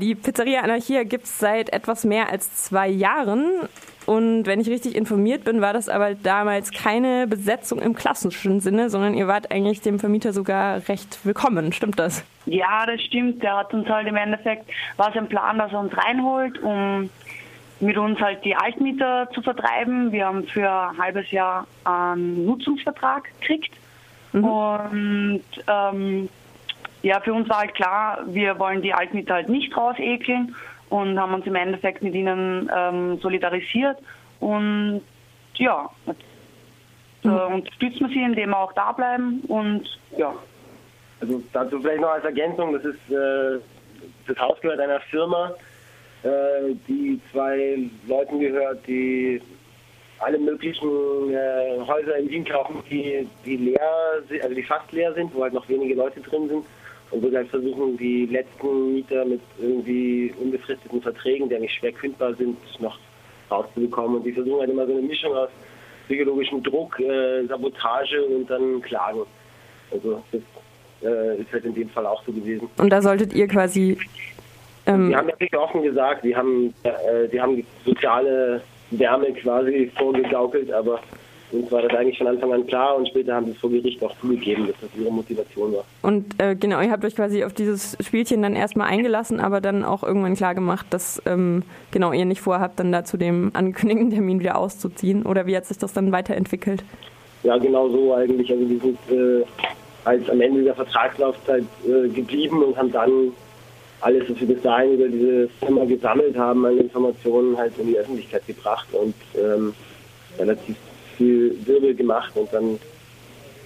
Die Pizzeria Anarchia gibt es seit etwas mehr als zwei Jahren. Und wenn ich richtig informiert bin, war das aber damals keine Besetzung im klassischen Sinne, sondern ihr wart eigentlich dem Vermieter sogar recht willkommen. Stimmt das? Ja, das stimmt. Der hat uns halt im Endeffekt, war es ein Plan, dass er uns reinholt, um mit uns halt die Altmieter zu vertreiben. Wir haben für ein halbes Jahr einen Nutzungsvertrag gekriegt. Mhm. Und ähm, ja, für uns war halt klar, wir wollen die Altmieter halt nicht rausekeln und haben uns im Endeffekt mit ihnen ähm, solidarisiert. Und ja, jetzt, äh, mhm. unterstützen wir sie, indem wir auch da bleiben und ja. Also dazu vielleicht noch als Ergänzung, das ist äh, das Haus gehört einer Firma, äh, die zwei Leuten gehört, die alle möglichen äh, Häuser in Wien kaufen, die, die leer sind, also die fast leer sind, wo halt noch wenige Leute drin sind. Und wo sie halt versuchen, die letzten Mieter mit irgendwie unbefristeten Verträgen, die eigentlich schwer kündbar sind, noch rauszubekommen. Und die versuchen halt immer so eine Mischung aus psychologischem Druck, äh, Sabotage und dann Klagen. Also das äh, ist halt in dem Fall auch so gewesen. Und da solltet ihr quasi ähm, die haben ja wirklich offen gesagt, die haben, äh, die haben soziale Wärme quasi vorgegaukelt, aber uns war das eigentlich von Anfang an klar und später haben sie es vor Gericht auch zugegeben, dass das ihre Motivation war. Und äh, genau, ihr habt euch quasi auf dieses Spielchen dann erstmal eingelassen, aber dann auch irgendwann klar gemacht, dass ähm, genau ihr nicht vorhabt, dann da zu dem angekündigten Termin wieder auszuziehen. Oder wie hat sich das dann weiterentwickelt? Ja, genau so eigentlich. Also wir sind äh, als am Ende der Vertragslaufzeit äh, geblieben und haben dann alles, was wir bis dahin über diese Firma gesammelt haben, an Informationen halt in die Öffentlichkeit gebracht und ähm, relativ viel Wirbel gemacht und dann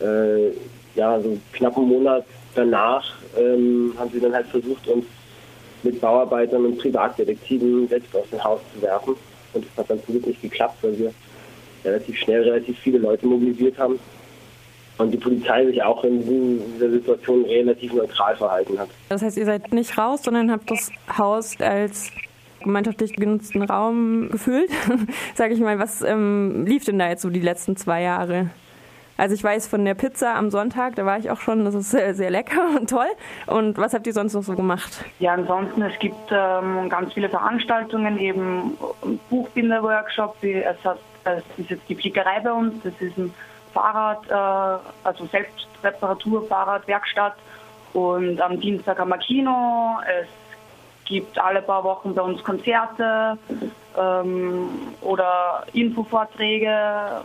äh, ja so knapp einen Monat danach ähm, haben sie dann halt versucht, uns mit Bauarbeitern und Privatdetektiven selbst aus dem Haus zu werfen. Und das hat dann zum Glück nicht geklappt, weil wir relativ schnell relativ viele Leute mobilisiert haben und die Polizei sich auch in dieser Situation relativ neutral verhalten hat. Das heißt, ihr seid nicht raus, sondern habt das Haus als gemeinschaftlich genutzten Raum gefüllt, sage ich mal. Was ähm, lief denn da jetzt so die letzten zwei Jahre? Also ich weiß von der Pizza am Sonntag, da war ich auch schon, das ist sehr, sehr lecker und toll. Und was habt ihr sonst noch so gemacht? Ja, ansonsten, es gibt ähm, ganz viele Veranstaltungen, eben Buchbinder-Workshop, es, hat, es ist jetzt die Flickerei bei uns, das ist ein Fahrrad, äh, also Selbstreparatur, Fahrradwerkstatt. Und am Dienstag haben wir Kino. Es gibt alle paar Wochen bei uns Konzerte ähm, oder Infovorträge.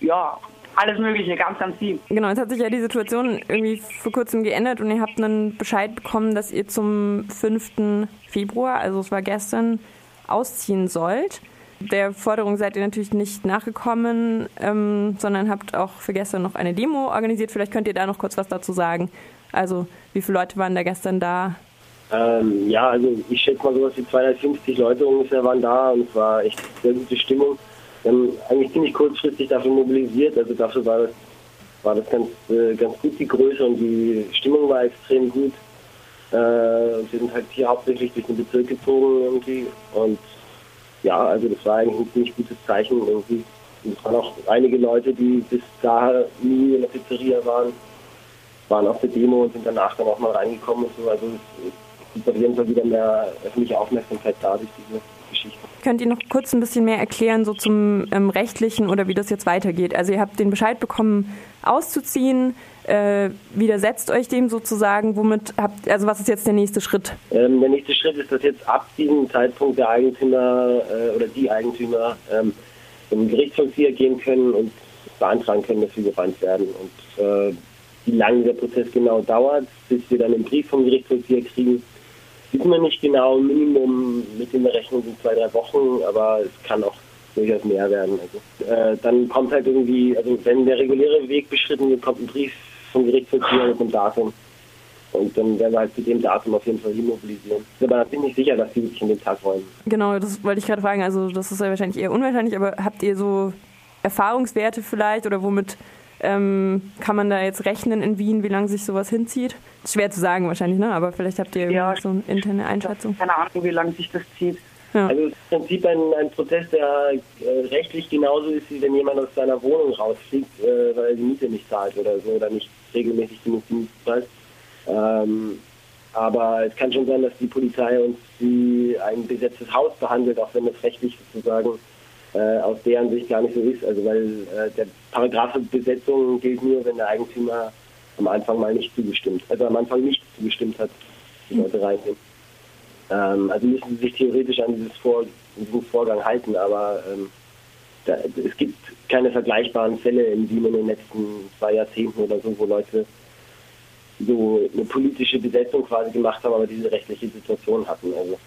Ja, alles Mögliche, ganz, ganz viel. Genau, jetzt hat sich ja die Situation irgendwie vor kurzem geändert und ihr habt einen Bescheid bekommen, dass ihr zum 5. Februar, also es war gestern, ausziehen sollt der Forderung seid ihr natürlich nicht nachgekommen, ähm, sondern habt auch für gestern noch eine Demo organisiert. Vielleicht könnt ihr da noch kurz was dazu sagen. Also, wie viele Leute waren da gestern da? Ähm, ja, also ich schätze mal sowas wie 250 Leute ungefähr waren da und es war echt sehr gute Stimmung. Wir haben eigentlich ziemlich kurzfristig dafür mobilisiert, also dafür war das, war das ganz, äh, ganz gut, die Größe und die Stimmung war extrem gut. Äh, wir sind halt hier hauptsächlich durch den Bezirk gezogen irgendwie und ja, also das war eigentlich ein ziemlich gutes Zeichen irgendwie. es waren auch einige Leute, die bis dahin nie in der Pizzeria waren, waren auf der Demo und sind danach dann auch mal reingekommen und so. Also es, gibt auf jeden Fall wieder mehr öffentliche Aufmerksamkeit da durch diese Geschichte. Könnt ihr noch kurz ein bisschen mehr erklären, so zum ähm, rechtlichen oder wie das jetzt weitergeht? Also ihr habt den Bescheid bekommen, auszuziehen. Äh, widersetzt euch dem sozusagen? Womit habt, also was ist jetzt der nächste Schritt? Ähm, der nächste Schritt ist, dass jetzt ab diesem Zeitpunkt der Eigentümer äh, oder die Eigentümer ähm, zum Gerichtsvollzieher gehen können und beantragen können, dass wir gebannt werden. Und äh, wie lange der Prozess genau dauert, bis wir dann einen Brief vom Gerichtsvollzieher kriegen, wissen wir nicht genau. Minimum mit in der Rechnung sind zwei, drei Wochen, aber es kann auch durchaus mehr werden. Also, äh, dann kommt halt irgendwie, also wenn der reguläre Weg beschritten wird, kommt ein Brief vom Gerichtsvollzieher mit dem Datum. Und dann werden wir halt zu dem Datum auf jeden Fall mobilisieren. Aber da bin ich sicher, dass die wirklich in den Tag wollen. Genau, das wollte ich gerade fragen. Also das ist ja wahrscheinlich eher unwahrscheinlich, aber habt ihr so Erfahrungswerte vielleicht oder womit ähm, kann man da jetzt rechnen in Wien, wie lange sich sowas hinzieht? Schwer zu sagen wahrscheinlich, ne? aber vielleicht habt ihr ja, so eine interne Einschätzung. Keine Ahnung, wie lange sich das zieht. Ja. Also im Prinzip ein, ein Prozess, der äh, rechtlich genauso ist, wie wenn jemand aus seiner Wohnung rausfliegt, äh, weil er die Miete nicht zahlt oder so oder nicht regelmäßig genug Miete zahlt. Ähm, Aber es kann schon sein, dass die Polizei uns wie ein besetztes Haus behandelt, auch wenn das rechtlich sozusagen äh, aus deren Sicht gar nicht so ist. Also weil äh, der Paragraph Besetzung gilt nur, wenn der Eigentümer am Anfang mal nicht zugestimmt, also am Anfang nicht zugestimmt hat, die Leute reinnehmen. Ähm, also müssen sie sich theoretisch an dieses Vor diesen Vorgang halten, aber ähm, da, es gibt keine vergleichbaren Fälle in Wien in den letzten zwei Jahrzehnten oder so, wo Leute so eine politische Besetzung quasi gemacht haben, aber diese rechtliche Situation hatten. Also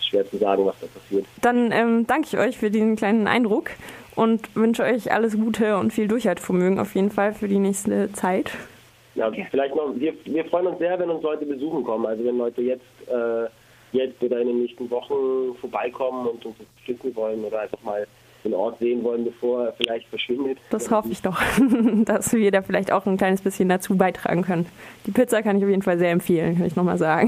schwer zu sagen, was da passiert. Dann ähm, danke ich euch für diesen kleinen Eindruck und wünsche euch alles Gute und viel Durchhaltevermögen auf jeden Fall für die nächste Zeit. Ja, vielleicht noch, wir, wir freuen uns sehr, wenn uns Leute besuchen kommen. Also wenn Leute jetzt, äh, jetzt oder in den nächsten Wochen vorbeikommen und uns unterstützen wollen oder einfach mal den Ort sehen wollen, bevor er vielleicht verschwindet. Das hoffe ich doch, dass wir da vielleicht auch ein kleines bisschen dazu beitragen können. Die Pizza kann ich auf jeden Fall sehr empfehlen, kann ich nochmal sagen.